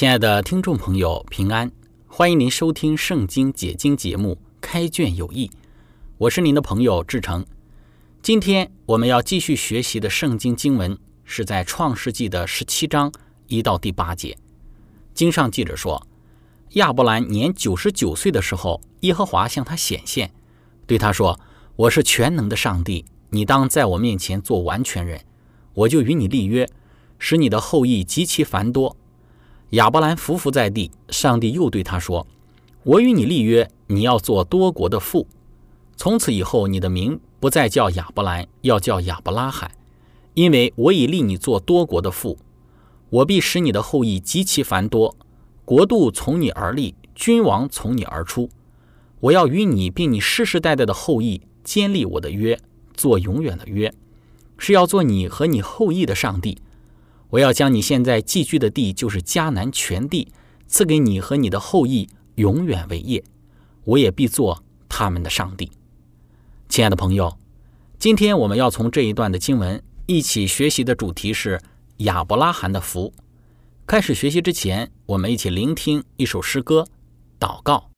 亲爱的听众朋友，平安！欢迎您收听《圣经解经》节目《开卷有益》，我是您的朋友志成。今天我们要继续学习的圣经经文是在《创世纪》的十七章一到第八节。经上记着说，亚伯兰年九十九岁的时候，耶和华向他显现，对他说：“我是全能的上帝，你当在我面前做完全人，我就与你立约，使你的后裔极其繁多。”亚伯兰伏伏在地，上帝又对他说：“我与你立约，你要做多国的父。从此以后，你的名不再叫亚伯兰，要叫亚伯拉罕，因为我已立你做多国的父。我必使你的后裔极其繁多，国度从你而立，君王从你而出。我要与你并你世世代代的后裔坚立我的约，做永远的约，是要做你和你后裔的上帝。”我要将你现在寄居的地，就是迦南全地，赐给你和你的后裔，永远为业。我也必做他们的上帝。亲爱的朋友，今天我们要从这一段的经文一起学习的主题是亚伯拉罕的福。开始学习之前，我们一起聆听一首诗歌，祷告。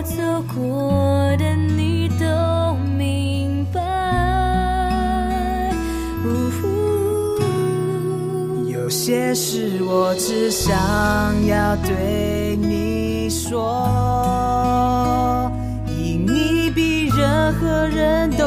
我走过的你都明白。呜呼有些事我只想要对你说。因你比任何人都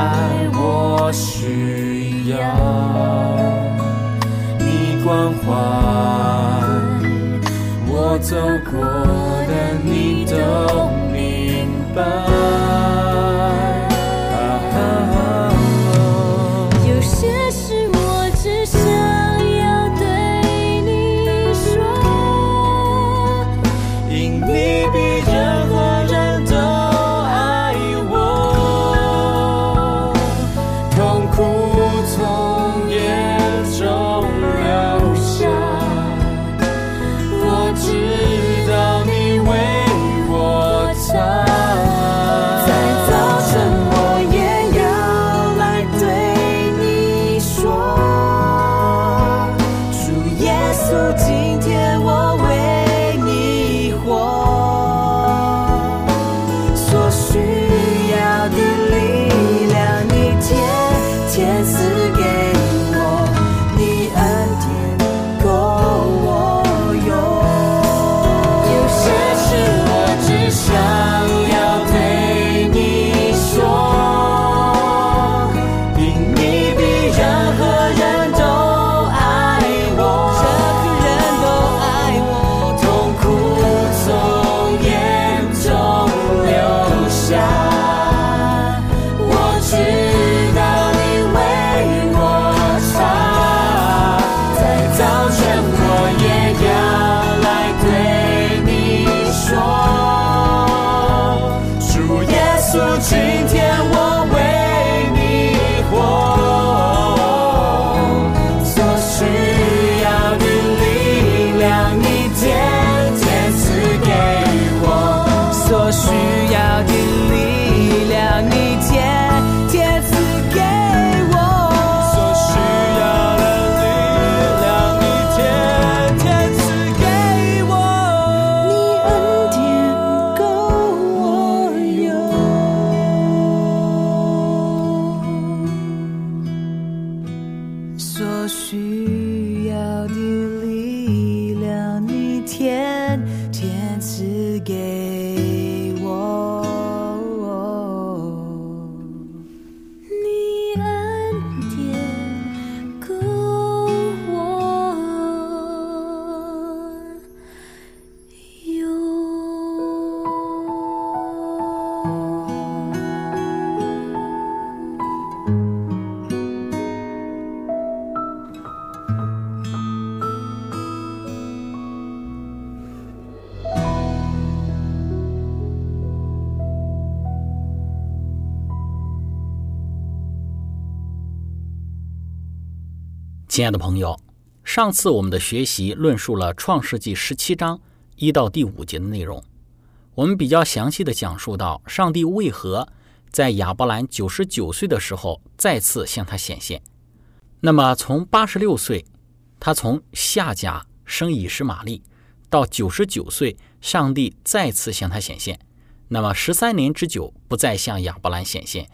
爱我需要，你关怀我走过。赐亲爱的朋友，上次我们的学习论述了创世纪十七章一到第五节的内容，我们比较详细的讲述到上帝为何在亚伯兰九十九岁的时候再次向他显现。那么从八十六岁，他从夏甲生以实玛利，到九十九岁，上帝再次向他显现。那么十三年之久不再向亚伯兰显现，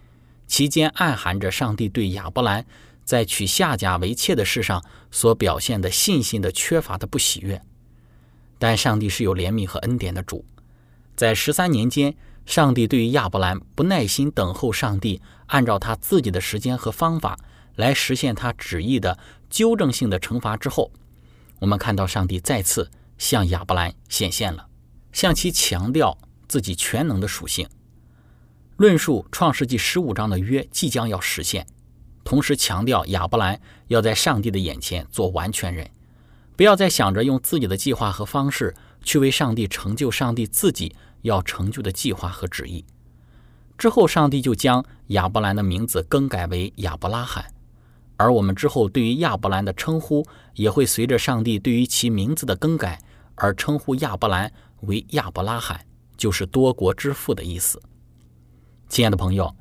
其间暗含着上帝对亚伯兰在娶夏甲为妾的事上所表现的信心的缺乏的不喜悦。但上帝是有怜悯和恩典的主，在十三年间，上帝对于亚伯兰不耐心等候上帝按照他自己的时间和方法来实现他旨意的纠正性的惩罚之后，我们看到上帝再次向亚伯兰显现了，向其强调自己全能的属性，论述创世纪十五章的约即将要实现，同时强调亚伯兰要在上帝的眼前做完全人，不要再想着用自己的计划和方式去为上帝成就上帝自己要成就的计划和旨意。之后，上帝就将亚伯兰的名字更改为亚伯拉罕，而我们之后对于亚伯兰的称呼也会随着上帝对于其名字的更改而称呼亚伯兰为亚伯拉罕，就是多国之父的意思。亲爱的朋友，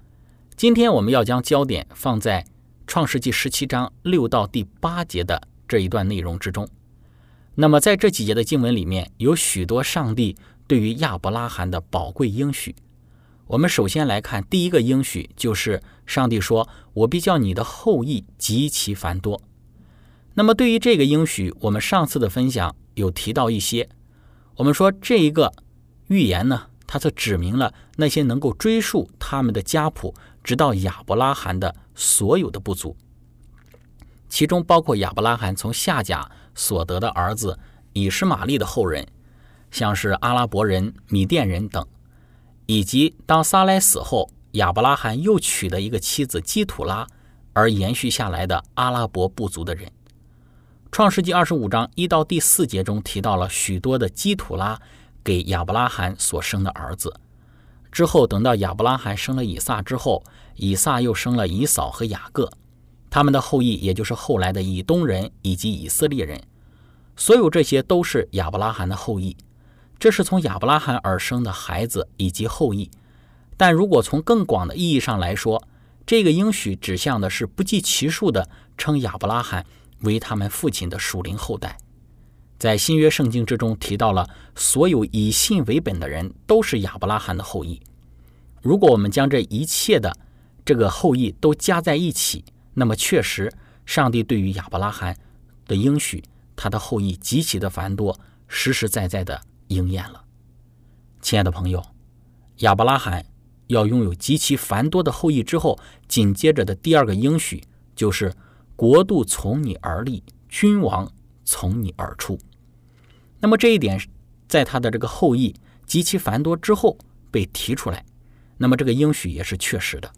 今天我们要将焦点放在创世纪十七章六到第八节的这一段内容之中。那么在这几节的经文里面，有许多上帝对于亚伯拉罕的宝贵应许。我们首先来看第一个应许，就是上帝说：“我必叫你的后裔极其繁多。”那么对于这个应许，我们上次的分享有提到一些。我们说这一个预言呢，它则指明了那些能够追溯他们的家谱，直到亚伯拉罕的所有的部族，其中包括亚伯拉罕从夏甲所得的儿子以实玛利的后人，像是阿拉伯人、米甸人等，以及当撒来死后，亚伯拉罕又娶的一个妻子基土拉而延续下来的阿拉伯部族的人。创世纪二十五章一到第四节中提到了许多的基土拉给亚伯拉罕所生的儿子。之后，等到亚伯拉罕生了以撒之后，以撒又生了以扫和雅各，他们的后裔也就是后来的以东人以及以色列人。所有这些都是亚伯拉罕的后裔，这是从亚伯拉罕而生的孩子以及后裔。但如果从更广的意义上来说，这个应许指向的是不计其数的称亚伯拉罕。为他们父亲的属灵后代，在新约圣经之中提到了所有以信为本的人都是亚伯拉罕的后裔。如果我们将这一切的这个后裔都加在一起，那么确实，上帝对于亚伯拉罕的应许，他的后裔极其的繁多，实实在在的应验了。亲爱的朋友，亚伯拉罕要拥有极其繁多的后裔之后，紧接着的第二个应许就是。国度从你而立，君王从你而出。那么这一点，在他的这个后裔极其繁多之后被提出来，那么这个应许也是确实的。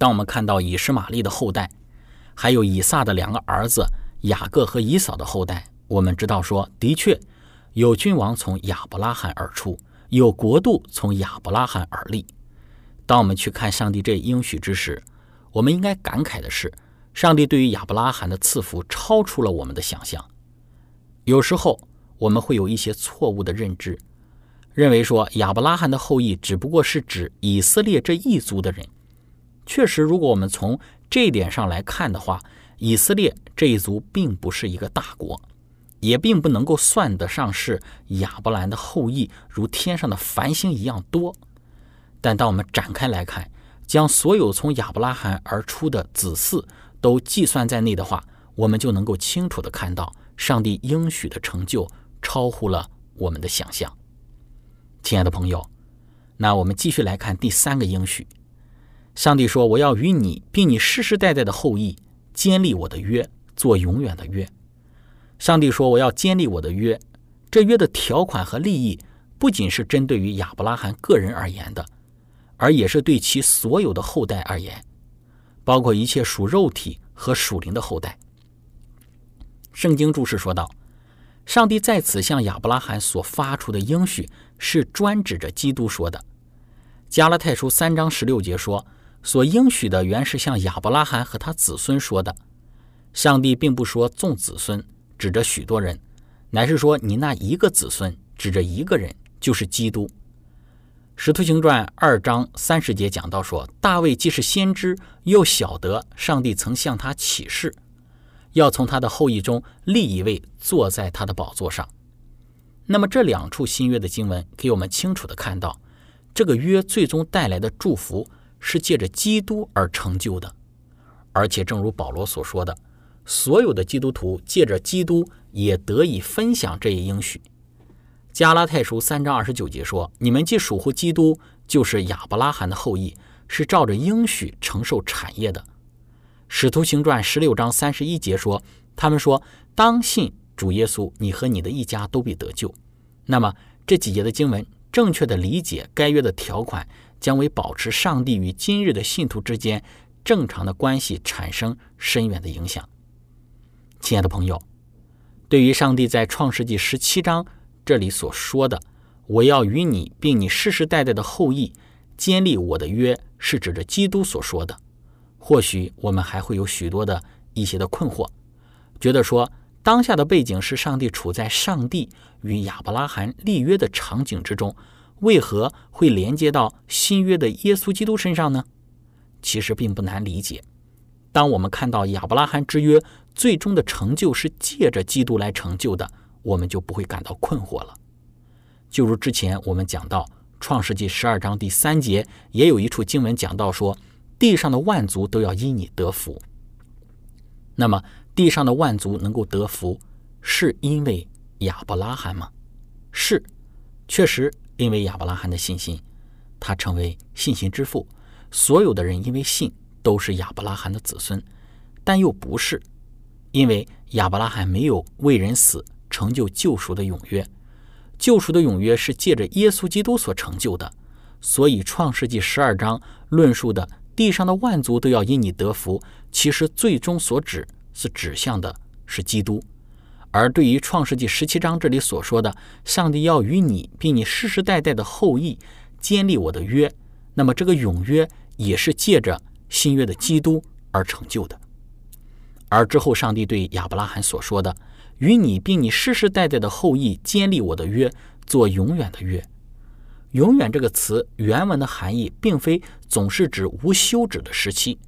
当我们看到以实玛利的后代，还有以撒的两个儿子雅各和以扫的后代，我们知道说，的确有君王从亚伯拉罕而出，有国度从亚伯拉罕而立。当我们去看上帝这应许之时，我们应该感慨的是。上帝对于亚伯拉罕的赐福超出了我们的想象。有时候我们会有一些错误的认知，认为说亚伯拉罕的后裔只不过是指以色列这一族的人。确实，如果我们从这一点上来看的话，以色列这一族并不是一个大国，也并不能够算得上是亚伯兰的后裔，如天上的繁星一样多。但当我们展开来看，将所有从亚伯拉罕而出的子嗣，都计算在内的话，我们就能够清楚地看到上帝应许的成就超乎了我们的想象。亲爱的朋友，那我们继续来看第三个应许。上帝说：“我要与你，并你世世代代的后裔坚立我的约，做永远的约。”上帝说：“我要坚立我的约。”这约的条款和利益不仅是针对于亚伯拉罕个人而言的，而也是对其所有的后代而言。包括一切属肉体和属灵的后代。圣经注释说道：“上帝在此向亚伯拉罕所发出的应许，是专指着基督说的。”加拉太书三章十六节说：“所应许的原是向亚伯拉罕和他子孙说的。”上帝并不说众子孙，指着许多人，乃是说你那一个子孙，指着一个人，就是基督。使徒行传二章三十节讲到说，大卫既是先知，又晓得上帝曾向他启示，要从他的后裔中立一位坐在他的宝座上。那么这两处新约的经文给我们清楚的看到，这个约最终带来的祝福是借着基督而成就的，而且正如保罗所说的，所有的基督徒借着基督也得以分享这一应许。加拉太书三章二十九节说：“你们既属乎基督，就是亚伯拉罕的后裔，是照着应许承受产业的。”使徒行传十六章三十一节说：“他们说，当信主耶稣，你和你的一家都必得救。”那么这几节的经文，正确的理解该约的条款，将为保持上帝与今日的信徒之间正常的关系产生深远的影响。亲爱的朋友，对于上帝在创世纪十七章。这里所说的“我要与你，并你世世代代的后裔建立我的约”，是指着基督所说的。或许我们还会有许多的一些的困惑，觉得说当下的背景是上帝处在上帝与亚伯拉罕立约的场景之中，为何会连接到新约的耶稣基督身上呢？其实并不难理解。当我们看到亚伯拉罕之约最终的成就是借着基督来成就的，我们就不会感到困惑了。就如之前我们讲到创世纪十二章第三节，也有一处经文讲到说，地上的万族都要因你得福。那么，地上的万族能够得福，是因为亚伯拉罕吗？是，确实因为亚伯拉罕的信心，他成为信心之父。所有的人因为信都是亚伯拉罕的子孙，但又不是，因为亚伯拉罕没有为人死成就救赎的永约。救赎的永约是借着耶稣基督所成就的，所以创世纪十二章论述的地上的万族都要因你得福，其实最终所指是指向的是基督。而对于创世纪十七章这里所说的上帝要与你并你世世代代的后裔建立我的约，那么这个永约也是借着新约的基督而成就的。而之后上帝对亚伯拉罕所说的。与你并你世世代代的后裔建立我的约，做永远的约。永远这个词原文的含义，并非总是指无休止的时期。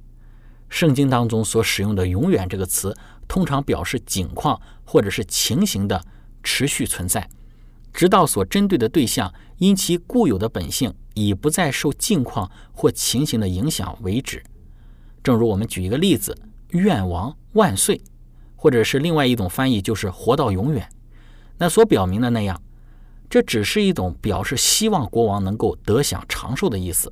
圣经当中所使用的“永远”这个词，通常表示景况或者是情形的持续存在，直到所针对的对象因其固有的本性已不再受境况或情形的影响为止。正如我们举一个例子：“愿王万岁。”或者是另外一种翻译，就是活到永远。那所表明的那样，这只是一种表示希望国王能够得享长寿的意思。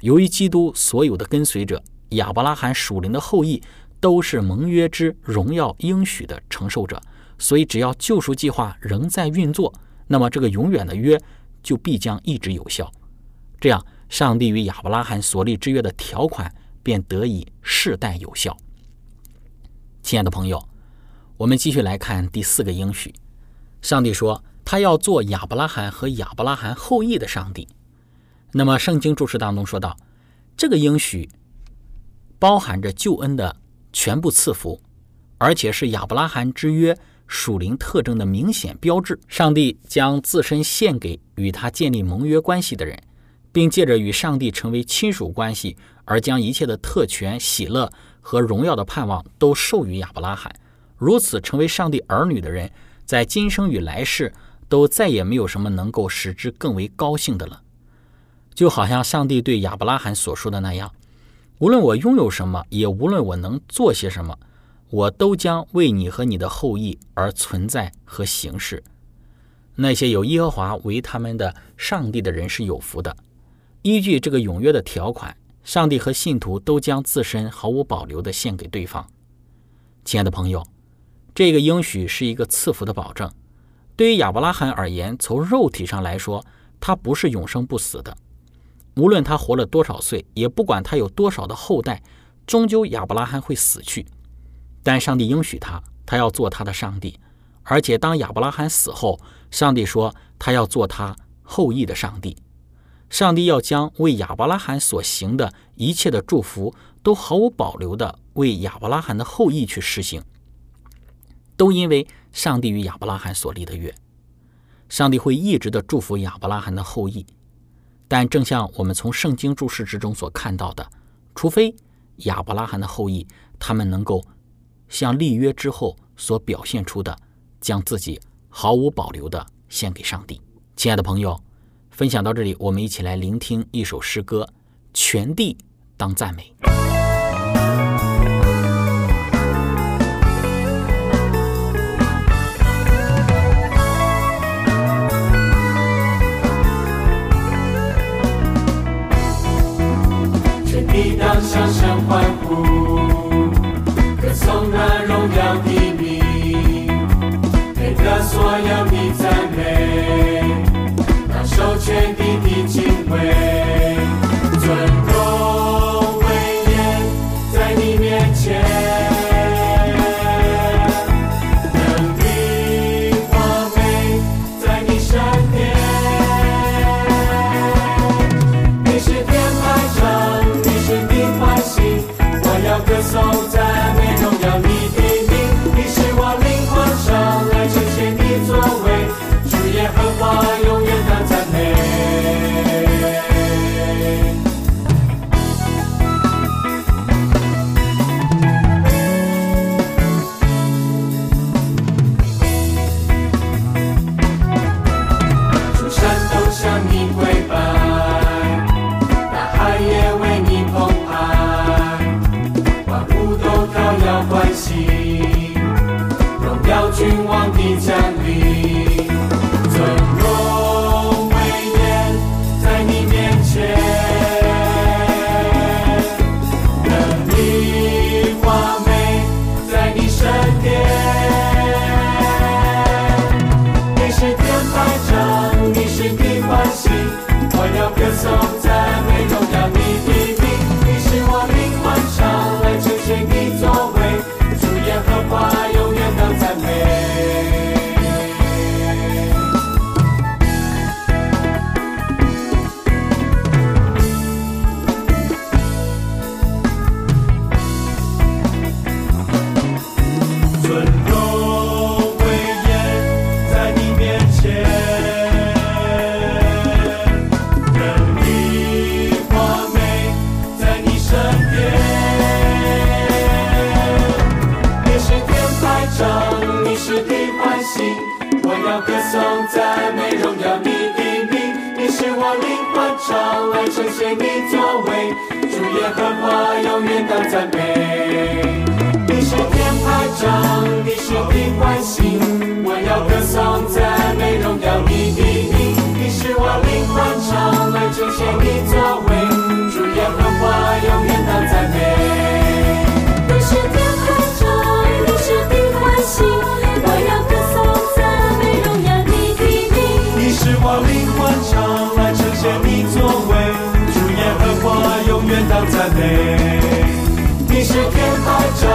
由于基督所有的跟随者亚伯拉罕属灵的后裔都是盟约之荣耀应许的承受者，所以只要救赎计划仍在运作，那么这个永远的约就必将一直有效。这样，上帝与亚伯拉罕所立之约的条款便得以世代有效。亲爱的朋友，我们继续来看第四个应许。上帝说他要做亚伯拉罕和亚伯拉罕后裔的上帝。那么圣经注释当中说到，这个应许包含着救恩的全部赐福，而且是亚伯拉罕之约属灵特征的明显标志。上帝将自身献给与他建立盟约关系的人，并借着与上帝成为亲属关系，而将一切的特权、喜乐。和荣耀的盼望都授予亚伯拉罕，如此成为上帝儿女的人，在今生与来世都再也没有什么能够使之更为高兴的了。就好像上帝对亚伯拉罕所说的那样：“无论我拥有什么，也无论我能做些什么，我都将为你和你的后裔而存在和行事。”那些有耶和华为他们的上帝的人是有福的。依据这个永约的条款。上帝和信徒都将自身毫无保留地献给对方。亲爱的朋友，这个应许是一个赐福的保证。对于亚伯拉罕而言，从肉体上来说，他不是永生不死的。无论他活了多少岁，也不管他有多少的后代，终究亚伯拉罕会死去。但上帝应许他，他要做他的上帝。而且当亚伯拉罕死后，上帝说他要做他后裔的上帝。上帝要将为亚伯拉罕所行的一切的祝福，都毫无保留的为亚伯拉罕的后裔去实行，都因为上帝与亚伯拉罕所立的约。上帝会一直的祝福亚伯拉罕的后裔，但正像我们从圣经注释之中所看到的，除非亚伯拉罕的后裔他们能够像立约之后所表现出的，将自己毫无保留地献给上帝。亲爱的朋友。分享到这里，我们一起来聆听一首诗歌：全地当赞美。全地当向声欢呼，歌颂那荣耀的名，配得所有你赞美。受全地的敬畏，尊荣我灵魂唱来呈现你作为，主耶和华永远当赞美。你是天排长，你是地欢喜，我要歌颂赞美荣耀你的名。你是我灵魂唱来呈现你作为，主耶和华永远当赞美。赞美。你是天百丈，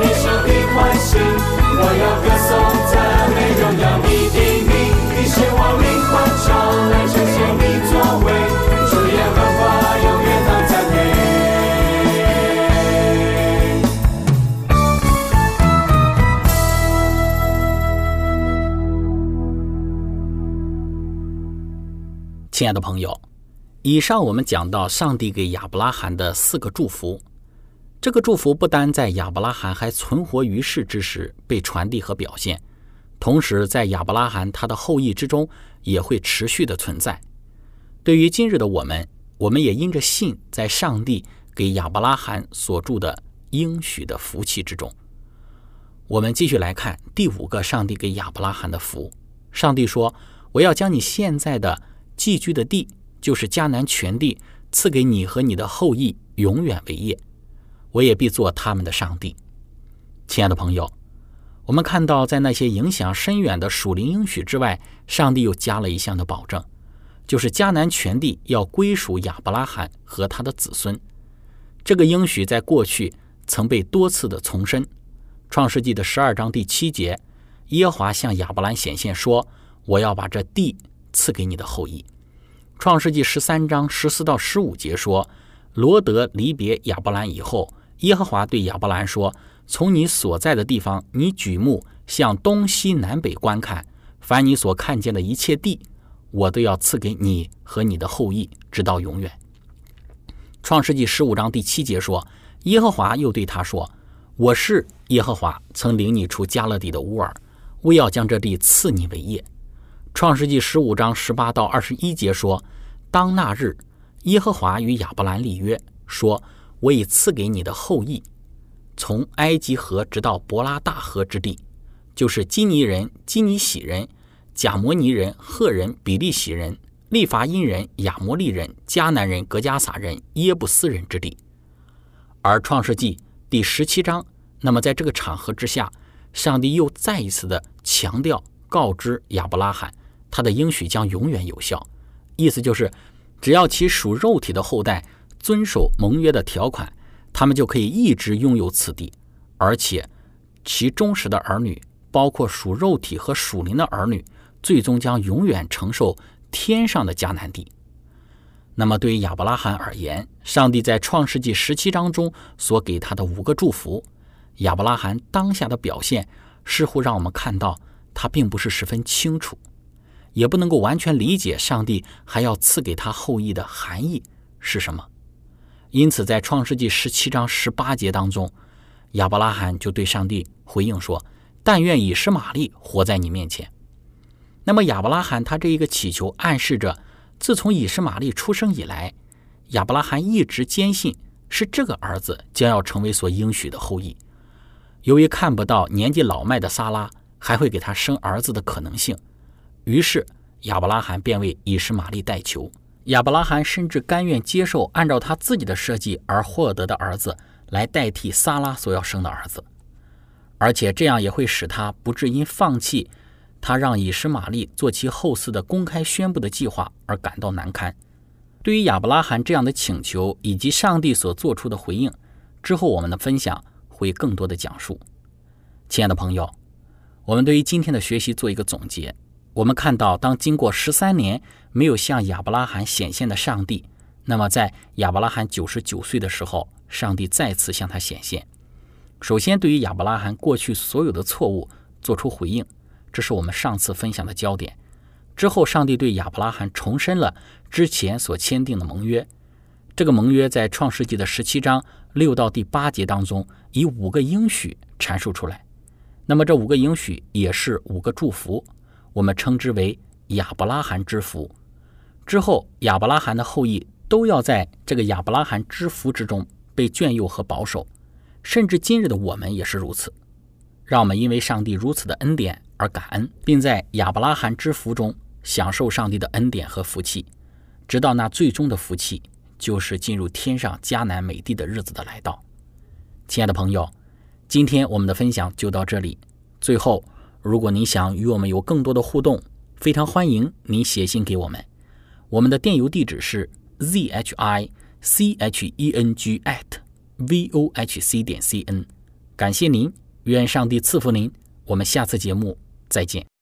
你是地欢喜，我要歌颂赞美荣耀你的名。你是我灵魂唱来呈现你作为，主耶和华永远当赞美。亲爱的朋友，以上我们讲到上帝给亚伯拉罕的四个祝福。这个祝福不单在亚伯拉罕还存活于世之时被传递和表现，同时在亚伯拉罕他的后裔之中也会持续的存在。对于今日的我们，我们也因着信，在上帝给亚伯拉罕所著的应许的福气之中。我们继续来看第五个上帝给亚伯拉罕的福。上帝说：“我要将你现在的寄居的地，就是迦南全地，赐给你和你的后裔，永远为业。我也必做他们的上帝。”亲爱的朋友，我们看到，在那些影响深远的属灵应许之外，上帝又加了一项的保证，就是迦南全地要归属亚伯拉罕和他的子孙。这个应许在过去曾被多次的重申。创世纪的十二章第七节，耶和华向亚伯兰显现说：“我要把这地赐给你的后裔。”创世纪十三章十四到十五节说：“罗德离别亚伯兰以后，耶和华对亚伯兰说：‘从你所在的地方，你举目向东西南北观看，凡你所看见的一切地，我都要赐给你和你的后裔，直到永远。’”创世纪十五章第七节说：“耶和华又对他说：‘我是耶和华，曾领你出加勒底的乌尔，为要将这地赐你为业。’创世纪十五章十八到二十一节说：“当那日，耶和华与亚伯兰立约，说：我已赐给你的后裔，从埃及河直到伯拉大河之地，就是基尼人、基尼喜人、贾摩尼人、赫人、比利喜人、利伐因人、亚摩利人、迦南人、格加撒人、耶布斯人之地。”而创世纪第十七章，那么在这个场合之下，上帝又再一次的强调、告知亚伯拉罕，他的应许将永远有效。意思就是，只要其属肉体的后代遵守盟约的条款，他们就可以一直拥有此地，而且其忠实的儿女，包括属肉体和属灵的儿女，最终将永远承受天上的迦南地。那么，对于亚伯拉罕而言，上帝在创世纪十七章中所给他的五个祝福，亚伯拉罕当下的表现似乎让我们看到他并不是十分清楚，也不能够完全理解上帝还要赐给他后裔的含义是什么。因此，在创世纪十七章十八节当中，亚伯拉罕就对上帝回应说：“但愿以实玛利活在你面前。”那么，亚伯拉罕他这一个祈求暗示着。自从以实玛利出生以来，亚伯拉罕一直坚信是这个儿子将要成为所应许的后裔。由于看不到年纪老迈的撒拉还会给他生儿子的可能性。于是亚伯拉罕便为以实玛利代求。亚伯拉罕甚至甘愿接受按照他自己的设计而获得的儿子来代替撒拉所要生的儿子，而且这样也会使他不致因放弃他让以实玛利做其后嗣的公开宣布的计划而感到难堪。对于亚伯拉罕这样的请求以及上帝所做出的回应，之后我们的分享会更多的讲述。亲爱的朋友，我们对于今天的学习做一个总结。我们看到，当经过十三年没有向亚伯拉罕显现的上帝，那么在亚伯拉罕九十九岁的时候，上帝再次向他显现。首先，对于亚伯拉罕过去所有的错误做出回应，这是我们上次分享的焦点。之后，上帝对亚伯拉罕重申了之前所签订的盟约。这个盟约在创世纪的十七章六到第八节当中，以五个应许阐述出来。那么，这五个应许也是五个祝福。我们称之为亚伯拉罕之福。之后，亚伯拉罕的后裔都要在这个亚伯拉罕之福之中被眷佑和保守，甚至今日的我们也是如此。让我们因为上帝如此的恩典而感恩，并在亚伯拉罕之福中享受上帝的恩典和福气，直到那最终的福气，就是进入天上迦南美地的日子的来到。亲爱的朋友，今天我们的分享就到这里。最后。如果您想与我们有更多的互动，非常欢迎您写信给我们。我们的电邮地址是 z h i c h e n g at v o h c 点 c n。感谢您，愿上帝赐福您。我们下次节目再见。